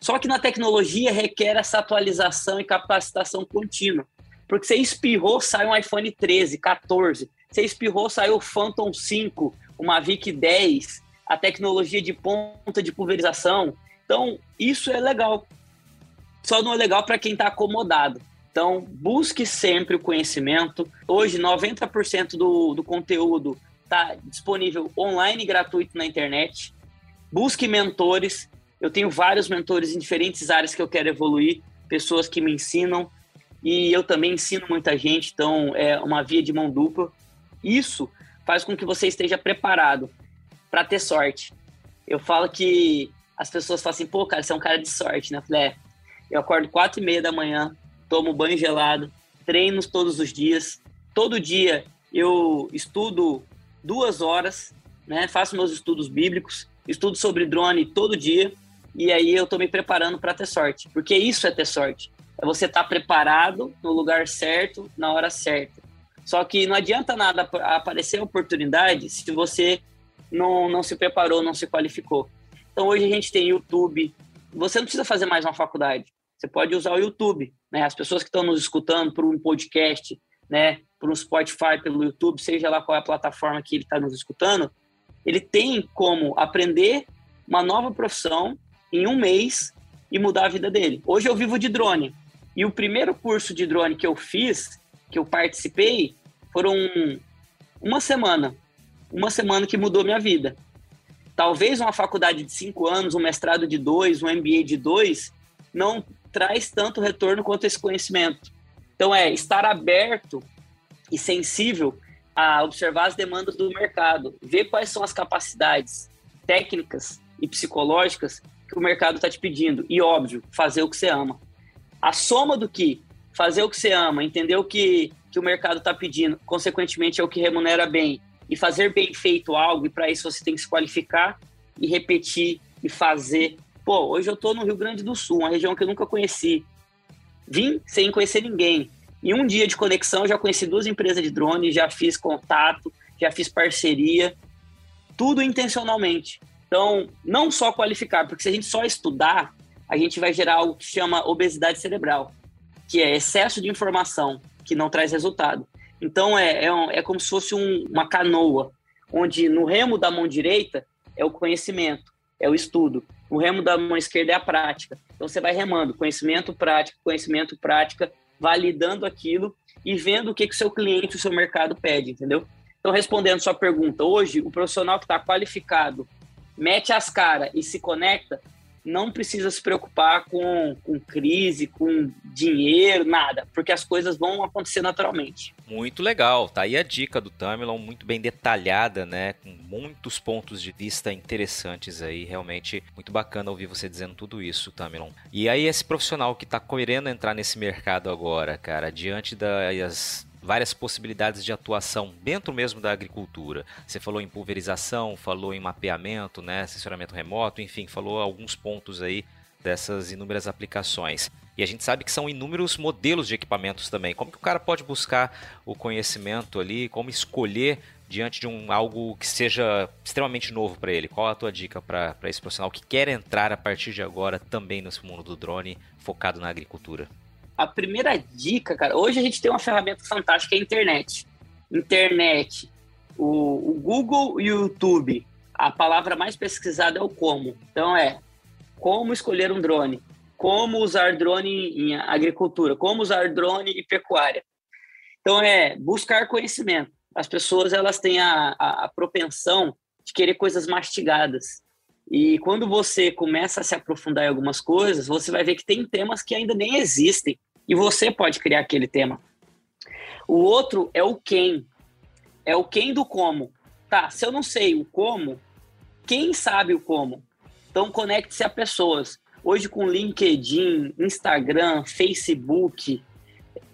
Só que na tecnologia requer essa atualização e capacitação contínua. Porque você espirrou, sai um iPhone 13, 14. Você espirrou, saiu o Phantom 5, uma Mavic 10, a tecnologia de ponta de pulverização. Então, isso é legal. só não é legal para quem está acomodado. Então, busque sempre o conhecimento. Hoje, 90% do, do conteúdo está disponível online gratuito na internet. Busque mentores. Eu tenho vários mentores em diferentes áreas que eu quero evoluir, pessoas que me ensinam e eu também ensino muita gente, então é uma via de mão dupla. Isso faz com que você esteja preparado para ter sorte. Eu falo que as pessoas falam assim, pô, cara, você é um cara de sorte, né? Eu falei, é, eu acordo quatro e meia da manhã, tomo banho gelado, treino todos os dias. Todo dia eu estudo duas horas, né? Faço meus estudos bíblicos, estudo sobre drone todo dia e aí eu tô me preparando para ter sorte, porque isso é ter sorte. É você estar tá preparado no lugar certo, na hora certa. Só que não adianta nada aparecer oportunidade se você não, não se preparou, não se qualificou. Então hoje a gente tem YouTube. Você não precisa fazer mais uma faculdade. Você pode usar o YouTube, né? As pessoas que estão nos escutando por um podcast, né? Por um Spotify, pelo YouTube, seja lá qual é a plataforma que ele está nos escutando, ele tem como aprender uma nova profissão em um mês e mudar a vida dele. Hoje eu vivo de drone. E o primeiro curso de drone que eu fiz, que eu participei, foram uma semana. Uma semana que mudou minha vida. Talvez uma faculdade de cinco anos, um mestrado de dois, um MBA de dois, não traz tanto retorno quanto esse conhecimento. Então, é estar aberto e sensível a observar as demandas do mercado, ver quais são as capacidades técnicas e psicológicas que o mercado está te pedindo. E, óbvio, fazer o que você ama. A soma do que fazer o que você ama, entender o que, que o mercado está pedindo, consequentemente é o que remunera bem, e fazer bem feito algo, e para isso você tem que se qualificar e repetir e fazer. Pô, hoje eu estou no Rio Grande do Sul, uma região que eu nunca conheci. Vim sem conhecer ninguém. Em um dia de conexão, já conheci duas empresas de drone, já fiz contato, já fiz parceria, tudo intencionalmente. Então, não só qualificar, porque se a gente só estudar, a gente vai gerar algo que chama obesidade cerebral, que é excesso de informação que não traz resultado. Então é, é, um, é como se fosse um, uma canoa, onde no remo da mão direita é o conhecimento, é o estudo. No remo da mão esquerda é a prática. Então você vai remando, conhecimento, prática, conhecimento, prática, validando aquilo e vendo o que, que o seu cliente, o seu mercado pede, entendeu? Então, respondendo sua pergunta, hoje o profissional que está qualificado mete as caras e se conecta, não precisa se preocupar com, com crise, com dinheiro, nada, porque as coisas vão acontecer naturalmente. Muito legal, tá aí a dica do Tamilon, muito bem detalhada, né, com muitos pontos de vista interessantes aí, realmente muito bacana ouvir você dizendo tudo isso, Tamilon. E aí esse profissional que tá querendo entrar nesse mercado agora, cara, diante das várias possibilidades de atuação dentro mesmo da agricultura. Você falou em pulverização, falou em mapeamento, né, assessoramento remoto, enfim, falou alguns pontos aí dessas inúmeras aplicações. E a gente sabe que são inúmeros modelos de equipamentos também. Como que o cara pode buscar o conhecimento ali, como escolher diante de um algo que seja extremamente novo para ele? Qual a tua dica para esse profissional que quer entrar a partir de agora também nesse mundo do drone focado na agricultura? A primeira dica, cara, hoje a gente tem uma ferramenta fantástica, é a internet. Internet, o, o Google e o YouTube, a palavra mais pesquisada é o como. Então é como escolher um drone, como usar drone em agricultura, como usar drone em pecuária. Então é buscar conhecimento. As pessoas elas têm a, a, a propensão de querer coisas mastigadas. E quando você começa a se aprofundar em algumas coisas, você vai ver que tem temas que ainda nem existem e você pode criar aquele tema. O outro é o quem. É o quem do como. Tá, se eu não sei o como, quem sabe o como? Então conecte-se a pessoas. Hoje com LinkedIn, Instagram, Facebook,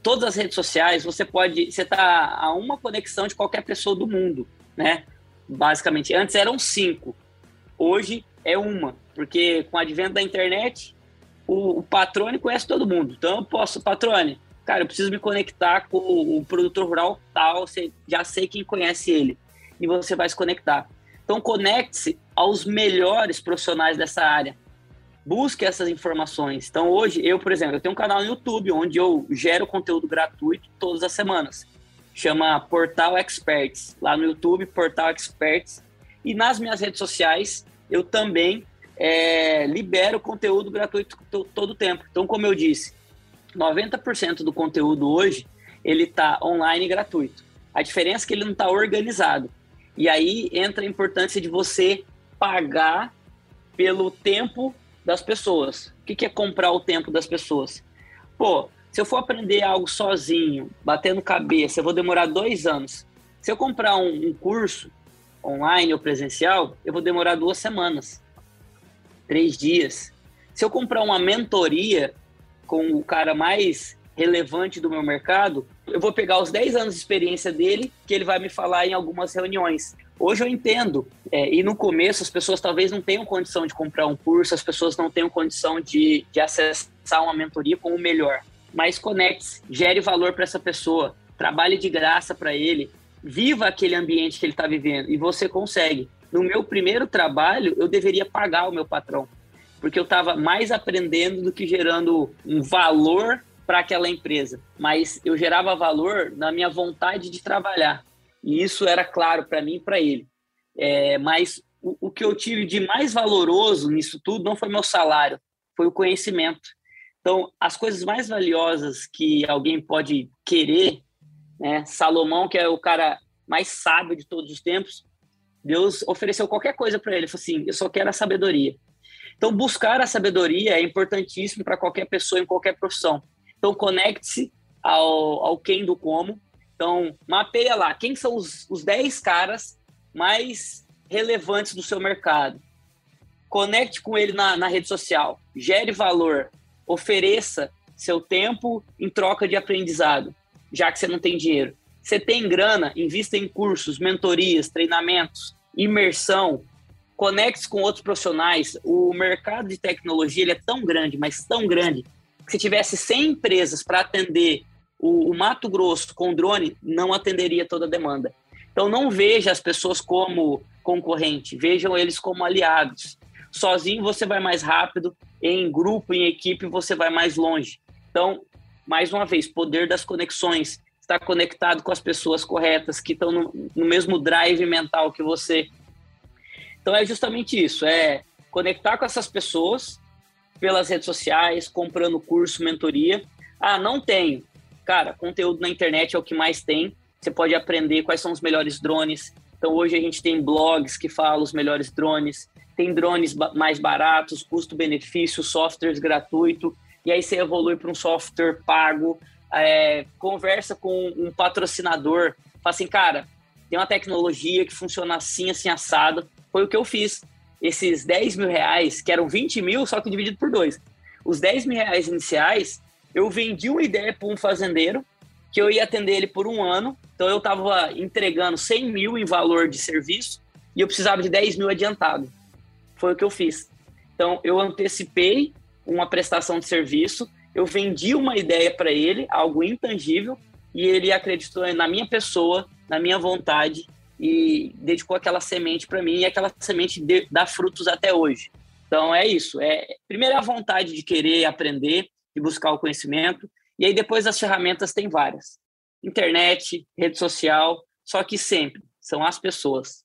todas as redes sociais, você pode, você tá a uma conexão de qualquer pessoa do mundo, né? Basicamente, antes eram cinco, hoje é uma, porque com o advento da internet, o, o Patrone conhece todo mundo. Então eu posso, Patrone, cara, eu preciso me conectar com o produtor rural tal, você já sei quem conhece ele. E você vai se conectar. Então conecte-se aos melhores profissionais dessa área. Busque essas informações. Então hoje, eu, por exemplo, eu tenho um canal no YouTube onde eu gero conteúdo gratuito todas as semanas. Chama Portal Experts. Lá no YouTube, Portal Experts. E nas minhas redes sociais, eu também é, libera o conteúdo gratuito todo o tempo. Então, como eu disse, 90% do conteúdo hoje ele está online gratuito. A diferença é que ele não está organizado. E aí entra a importância de você pagar pelo tempo das pessoas. O que, que é comprar o tempo das pessoas? Pô, se eu for aprender algo sozinho, batendo cabeça, eu vou demorar dois anos. Se eu comprar um, um curso online ou presencial, eu vou demorar duas semanas, três dias. Se eu comprar uma mentoria com o cara mais relevante do meu mercado, eu vou pegar os 10 anos de experiência dele, que ele vai me falar em algumas reuniões. Hoje eu entendo, é, e no começo as pessoas talvez não tenham condição de comprar um curso, as pessoas não tenham condição de, de acessar uma mentoria com o melhor. Mas conecte-se, gere valor para essa pessoa, trabalhe de graça para ele, viva aquele ambiente que ele está vivendo, e você consegue. No meu primeiro trabalho, eu deveria pagar o meu patrão, porque eu estava mais aprendendo do que gerando um valor para aquela empresa, mas eu gerava valor na minha vontade de trabalhar. E isso era claro para mim e para ele. É, mas o, o, que eu tive de mais valoroso nisso tudo não foi meu salário, foi o conhecimento. Então, as coisas mais valiosas que alguém pode querer, né? Salomão, que é o cara mais sábio de todos os tempos, Deus ofereceu qualquer coisa para ele. Ele falou assim: eu só quero a sabedoria. Então, buscar a sabedoria é importantíssimo para qualquer pessoa em qualquer profissão. Então, conecte-se ao, ao quem do como. Então, mapeia lá quem são os, os 10 caras mais relevantes do seu mercado. Conecte com ele na, na rede social. Gere valor. Ofereça seu tempo em troca de aprendizado, já que você não tem dinheiro. Você tem grana, invista em cursos, mentorias, treinamentos, imersão, conecte com outros profissionais. O mercado de tecnologia ele é tão grande, mas tão grande, se tivesse 100 empresas para atender o, o, Mato Grosso com drone, não atenderia toda a demanda. Então, não veja as pessoas como concorrente, vejam eles como aliados. Sozinho você vai mais rápido, em grupo, em equipe, você vai mais longe. Então, mais uma vez, poder das conexões, estar conectado com as pessoas corretas, que estão no, no mesmo drive mental que você. Então, é justamente isso: é conectar com essas pessoas, pelas redes sociais, comprando curso, mentoria. Ah, não tenho. Cara, conteúdo na internet é o que mais tem. Você pode aprender quais são os melhores drones. Então, hoje a gente tem blogs que falam os melhores drones. Tem drones mais baratos, custo-benefício, softwares gratuito. E aí você evolui para um software pago. É, conversa com um patrocinador. Fala assim, cara, tem uma tecnologia que funciona assim, assim, assado. Foi o que eu fiz esses 10 mil reais, que eram 20 mil, só que dividido por dois. Os 10 mil reais iniciais, eu vendi uma ideia para um fazendeiro, que eu ia atender ele por um ano. Então eu estava entregando 100 mil em valor de serviço e eu precisava de 10 mil adiantado. Foi o que eu fiz. Então eu antecipei uma prestação de serviço, eu vendi uma ideia para ele, algo intangível, e ele acreditou na minha pessoa, na minha vontade e dedicou aquela semente para mim e aquela semente de, dá frutos até hoje. Então é isso. É primeiro é a vontade de querer aprender e buscar o conhecimento e aí depois as ferramentas tem várias: internet, rede social. Só que sempre são as pessoas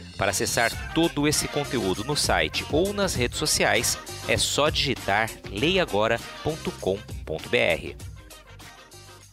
Para acessar todo esse conteúdo no site ou nas redes sociais, é só digitar leiagora.com.br.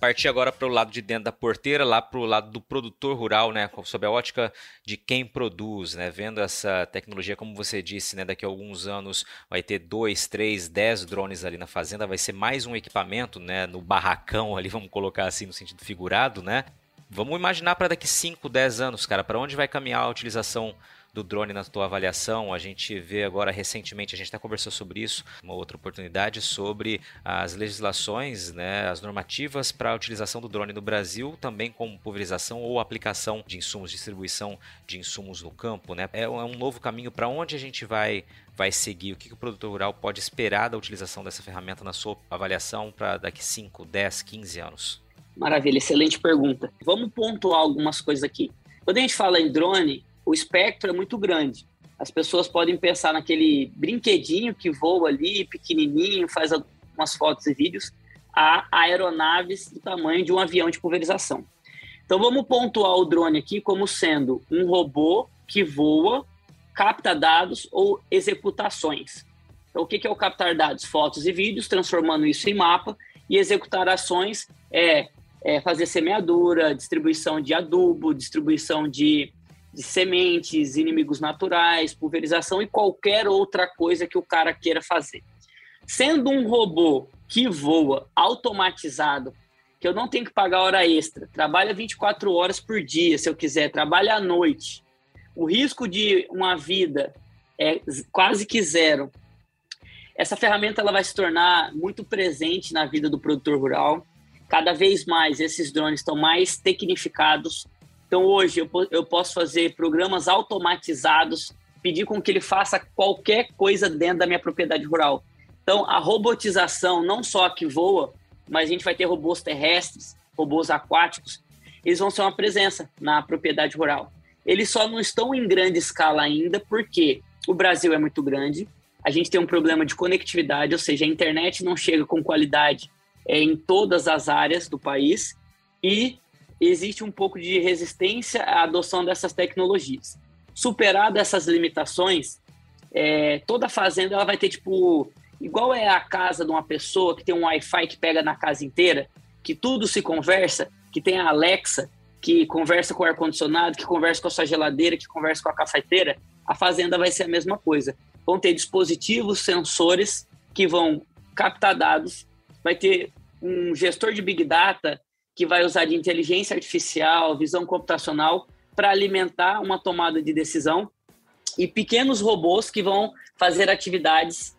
partir agora para o lado de dentro da porteira, lá para o lado do produtor rural, né, sob a ótica de quem produz, né, vendo essa tecnologia, como você disse, né, daqui a alguns anos vai ter dois, três, dez drones ali na fazenda, vai ser mais um equipamento, né, no barracão ali, vamos colocar assim no sentido figurado, né? Vamos imaginar para daqui 5, 10 anos, cara, para onde vai caminhar a utilização do drone na tua avaliação. A gente vê agora recentemente, a gente até conversou sobre isso, uma outra oportunidade sobre as legislações, né, as normativas para a utilização do drone no Brasil, também como pulverização ou aplicação de insumos, distribuição de insumos no campo. Né? É um é novo caminho para onde a gente vai vai seguir, o que o produtor rural pode esperar da utilização dessa ferramenta na sua avaliação para daqui 5, 10, 15 anos? Maravilha, excelente pergunta. Vamos pontuar algumas coisas aqui. Quando a gente fala em drone, o espectro é muito grande. As pessoas podem pensar naquele brinquedinho que voa ali, pequenininho, faz algumas fotos e vídeos, a aeronaves do tamanho de um avião de pulverização. Então vamos pontuar o drone aqui como sendo um robô que voa, capta dados ou executações. Então o que é o captar dados? Fotos e vídeos, transformando isso em mapa, e executar ações é, é fazer semeadura, distribuição de adubo, distribuição de de sementes, inimigos naturais, pulverização e qualquer outra coisa que o cara queira fazer. Sendo um robô que voa automatizado, que eu não tenho que pagar hora extra, trabalha 24 horas por dia, se eu quiser, trabalha à noite. O risco de uma vida é quase que zero. Essa ferramenta ela vai se tornar muito presente na vida do produtor rural. Cada vez mais esses drones estão mais tecnificados, então, hoje, eu, eu posso fazer programas automatizados, pedir com que ele faça qualquer coisa dentro da minha propriedade rural. Então, a robotização, não só que voa, mas a gente vai ter robôs terrestres, robôs aquáticos, eles vão ser uma presença na propriedade rural. Eles só não estão em grande escala ainda, porque o Brasil é muito grande, a gente tem um problema de conectividade, ou seja, a internet não chega com qualidade é, em todas as áreas do país, e existe um pouco de resistência à adoção dessas tecnologias. Superado essas limitações, é, toda fazenda ela vai ter tipo igual é a casa de uma pessoa que tem um Wi-Fi que pega na casa inteira, que tudo se conversa, que tem a Alexa que conversa com o ar condicionado, que conversa com a sua geladeira, que conversa com a cafeteira, a fazenda vai ser a mesma coisa. Vão ter dispositivos, sensores que vão captar dados, vai ter um gestor de big data que vai usar de inteligência artificial, visão computacional para alimentar uma tomada de decisão e pequenos robôs que vão fazer atividades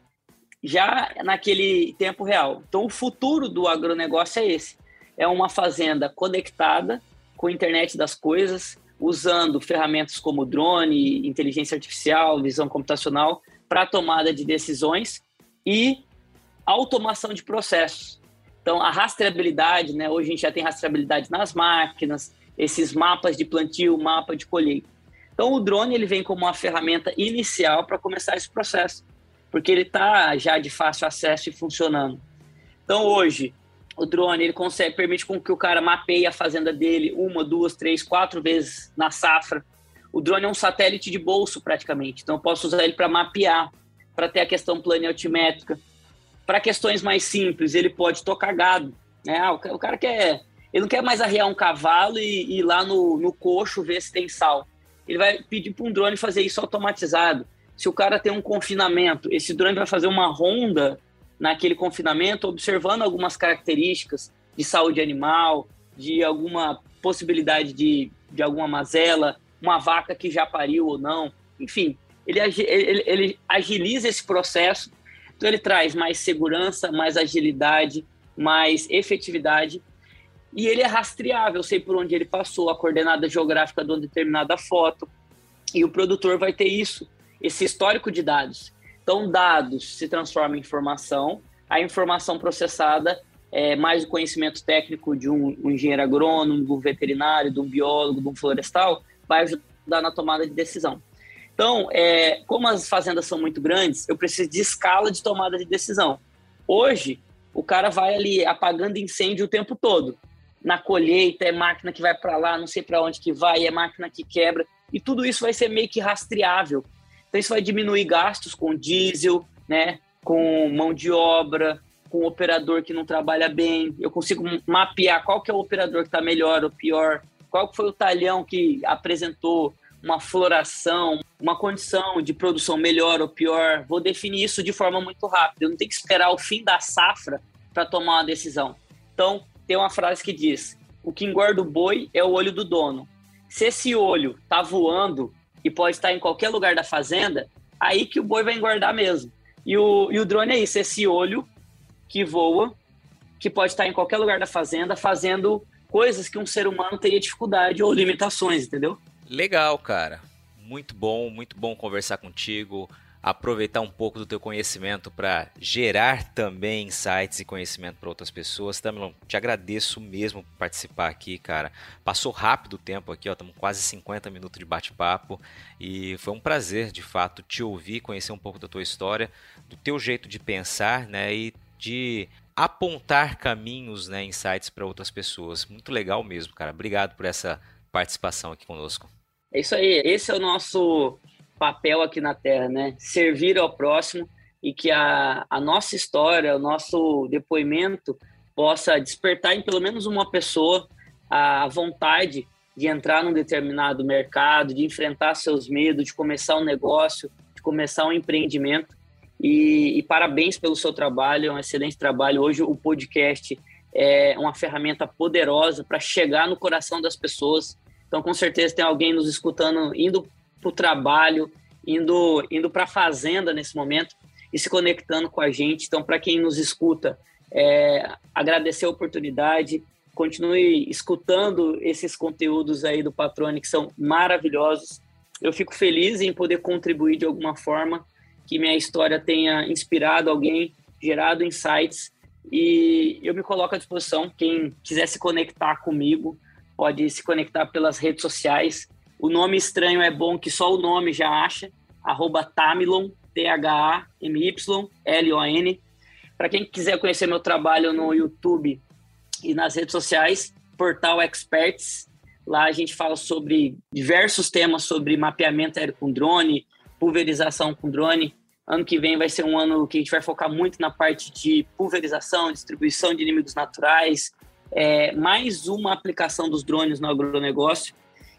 já naquele tempo real. Então, o futuro do agronegócio é esse: é uma fazenda conectada com a internet das coisas, usando ferramentas como drone, inteligência artificial, visão computacional para tomada de decisões e automação de processos. Então, a rastreabilidade, né? Hoje a gente já tem rastreabilidade nas máquinas, esses mapas de plantio, mapa de colheita. Então, o drone ele vem como uma ferramenta inicial para começar esse processo, porque ele está já de fácil acesso e funcionando. Então, hoje, o drone ele consegue permite com que o cara mapeie a fazenda dele uma, duas, três, quatro vezes na safra. O drone é um satélite de bolso praticamente, então eu posso usar ele para mapear, para ter a questão altimétrica. Para questões mais simples, ele pode tocar gado. Né? Ah, o cara quer. Ele não quer mais arrear um cavalo e, ir lá no, no coxo ver se tem sal. Ele vai pedir para um drone fazer isso automatizado. Se o cara tem um confinamento, esse drone vai fazer uma ronda naquele confinamento, observando algumas características de saúde animal, de alguma possibilidade de, de alguma mazela, uma vaca que já pariu ou não. Enfim, ele, ele, ele agiliza esse processo então ele traz mais segurança, mais agilidade, mais efetividade e ele é rastreável, eu sei por onde ele passou, a coordenada geográfica de uma determinada foto. E o produtor vai ter isso, esse histórico de dados. Então, dados se transformam em informação, a informação processada é mais o conhecimento técnico de um, um engenheiro agrônomo, de um veterinário, de um biólogo, de um florestal, vai ajudar na tomada de decisão. Então, é, como as fazendas são muito grandes, eu preciso de escala de tomada de decisão. Hoje, o cara vai ali apagando incêndio o tempo todo. Na colheita, é máquina que vai para lá, não sei para onde que vai, é máquina que quebra. E tudo isso vai ser meio que rastreável. Então, isso vai diminuir gastos com diesel, né, com mão de obra, com operador que não trabalha bem, eu consigo mapear qual que é o operador que está melhor ou pior, qual foi o talhão que apresentou uma floração, uma condição de produção melhor ou pior. Vou definir isso de forma muito rápida. Eu não tenho que esperar o fim da safra para tomar uma decisão. Então, tem uma frase que diz: o que engorda o boi é o olho do dono. Se esse olho está voando e pode estar em qualquer lugar da fazenda, aí que o boi vai engordar mesmo. E o, e o drone é isso, esse olho que voa, que pode estar em qualquer lugar da fazenda, fazendo coisas que um ser humano teria dificuldade ou limitações, entendeu? Legal, cara. Muito bom, muito bom conversar contigo, aproveitar um pouco do teu conhecimento para gerar também insights e conhecimento para outras pessoas. Tamilon, te agradeço mesmo por participar aqui, cara. Passou rápido o tempo aqui, ó, estamos quase 50 minutos de bate-papo e foi um prazer, de fato, te ouvir, conhecer um pouco da tua história, do teu jeito de pensar, né, e de apontar caminhos, né, insights para outras pessoas. Muito legal mesmo, cara. Obrigado por essa participação aqui conosco. É isso aí, esse é o nosso papel aqui na Terra, né? Servir ao próximo e que a, a nossa história, o nosso depoimento possa despertar em pelo menos uma pessoa a vontade de entrar num determinado mercado, de enfrentar seus medos, de começar um negócio, de começar um empreendimento. E, e parabéns pelo seu trabalho, é um excelente trabalho. Hoje o podcast é uma ferramenta poderosa para chegar no coração das pessoas. Então, com certeza, tem alguém nos escutando, indo para o trabalho, indo, indo para a fazenda nesse momento e se conectando com a gente. Então, para quem nos escuta, é, agradecer a oportunidade, continue escutando esses conteúdos aí do Patrone, que são maravilhosos. Eu fico feliz em poder contribuir de alguma forma, que minha história tenha inspirado alguém, gerado insights e eu me coloco à disposição. Quem quiser se conectar comigo, pode se conectar pelas redes sociais. O nome estranho é bom que só o nome já acha. Arroba Tamilon, T-H-A-M-Y-L-O-N. Para quem quiser conhecer meu trabalho no YouTube e nas redes sociais, Portal Experts. Lá a gente fala sobre diversos temas sobre mapeamento aéreo com drone, pulverização com drone, Ano que vem vai ser um ano que a gente vai focar muito na parte de pulverização, distribuição de inimigos naturais, é, mais uma aplicação dos drones no agronegócio.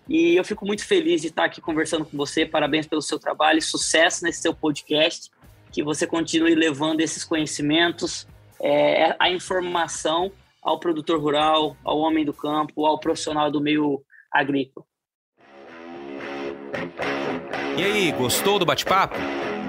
E eu fico muito feliz de estar aqui conversando com você. Parabéns pelo seu trabalho, sucesso nesse seu podcast. Que você continue levando esses conhecimentos, é, a informação ao produtor rural, ao homem do campo, ao profissional do meio agrícola. E aí, gostou do bate-papo?